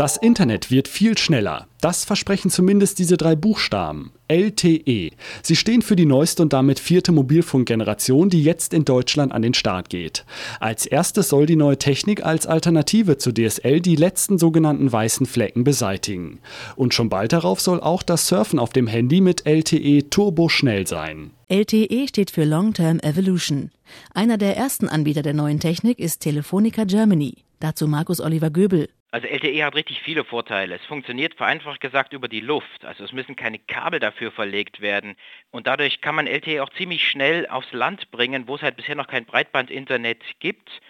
Das Internet wird viel schneller. Das versprechen zumindest diese drei Buchstaben. LTE. Sie stehen für die neueste und damit vierte Mobilfunkgeneration, die jetzt in Deutschland an den Start geht. Als erstes soll die neue Technik als Alternative zu DSL die letzten sogenannten weißen Flecken beseitigen. Und schon bald darauf soll auch das Surfen auf dem Handy mit LTE turboschnell sein. LTE steht für Long Term Evolution. Einer der ersten Anbieter der neuen Technik ist Telefonica Germany. Dazu Markus Oliver Göbel. Also LTE hat richtig viele Vorteile. Es funktioniert vereinfacht gesagt über die Luft. Also es müssen keine Kabel dafür verlegt werden. Und dadurch kann man LTE auch ziemlich schnell aufs Land bringen, wo es halt bisher noch kein Breitbandinternet gibt.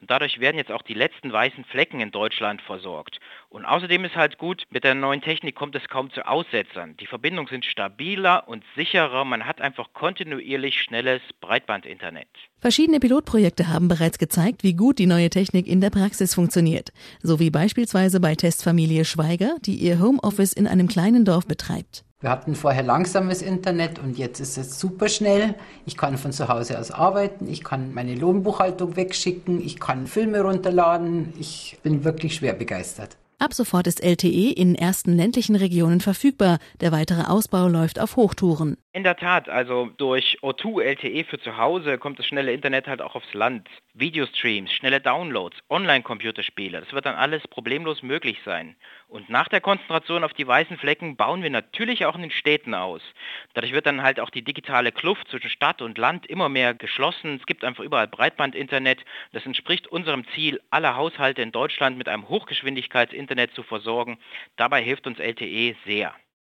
Und dadurch werden jetzt auch die letzten weißen Flecken in Deutschland versorgt. Und außerdem ist halt gut, mit der neuen Technik kommt es kaum zu Aussetzern. Die Verbindungen sind stabiler und sicherer. Man hat einfach kontinuierlich schnelles Breitbandinternet. Verschiedene Pilotprojekte haben bereits gezeigt, wie gut die neue Technik in der Praxis funktioniert. So wie beispielsweise bei Testfamilie Schweiger, die ihr Homeoffice in einem kleinen Dorf betreibt. Wir hatten vorher langsames Internet und jetzt ist es super schnell. Ich kann von zu Hause aus arbeiten, ich kann meine Lohnbuchhaltung wegschicken, ich kann Filme runterladen. Ich bin wirklich schwer begeistert. Ab sofort ist LTE in ersten ländlichen Regionen verfügbar. Der weitere Ausbau läuft auf Hochtouren. In der Tat, also durch O2 LTE für zu Hause kommt das schnelle Internet halt auch aufs Land. Videostreams, schnelle Downloads, Online-Computerspiele, das wird dann alles problemlos möglich sein. Und nach der Konzentration auf die weißen Flecken bauen wir natürlich auch in den Städten aus. Dadurch wird dann halt auch die digitale Kluft zwischen Stadt und Land immer mehr geschlossen. Es gibt einfach überall Breitbandinternet. Das entspricht unserem Ziel, alle Haushalte in Deutschland mit einem Hochgeschwindigkeitsinternet zu versorgen. Dabei hilft uns LTE sehr.